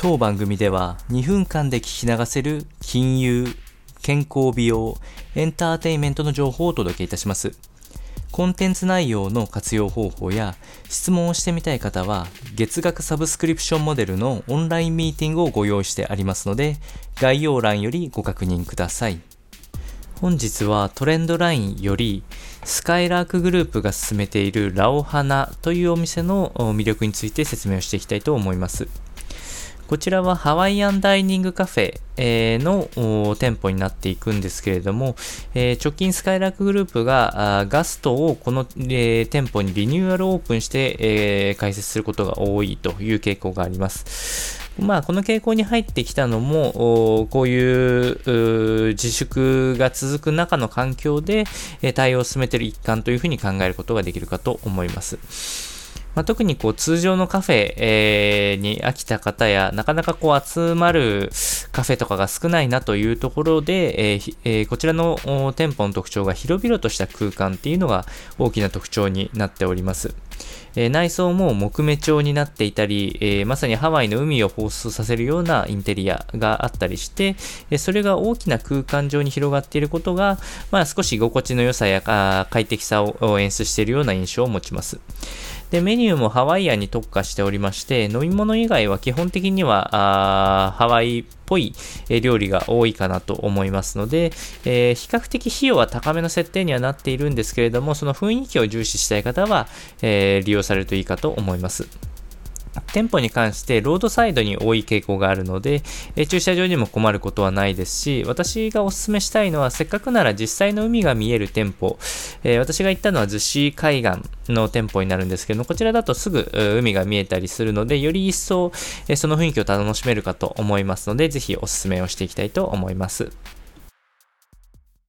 当番組では2分間で聞き流せる金融、健康美容、エンターテインメントの情報をお届けいたします。コンテンツ内容の活用方法や質問をしてみたい方は月額サブスクリプションモデルのオンラインミーティングをご用意してありますので概要欄よりご確認ください。本日はトレンドラインよりスカイラークグループが進めているラオハナというお店の魅力について説明をしていきたいと思います。こちらはハワイアンダイニングカフェの店舗になっていくんですけれども、直近スカイラークグループがガストをこの店舗にリニューアルオープンして開設することが多いという傾向があります。まあ、この傾向に入ってきたのも、こういう自粛が続く中の環境で対応を進めている一環というふうに考えることができるかと思います。まあ、特にこう通常のカフェ、えー、に飽きた方や、なかなかこう集まるカフェとかが少ないなというところで、えーえー、こちらの店舗の特徴が広々とした空間っていうのが大きな特徴になっております。え内装も木目調になっていたり、えまさにハワイの海を放出させるようなインテリアがあったりして、えそれが大きな空間上に広がっていることが、まあ、少し心地の良さや快適さを演出しているような印象を持ちます。で、メニューもハワイアンに特化しておりまして、飲み物以外は基本的には、あハワイっぽい料理が多いかなと思いますので、えー、比較的費用は高めの設定にはなっているんですけれども、その雰囲気を重視したい方は、えー、利用されるといいかと思います。店舗に関してロードサイドに多い傾向があるので、え駐車場にも困ることはないですし、私がお勧めしたいのは、せっかくなら実際の海が見える店舗、え私が行ったのは逗子海岸の店舗になるんですけど、こちらだとすぐ海が見えたりするので、より一層、えその雰囲気を楽しめるかと思いますので、ぜひお勧めをしていきたいと思います。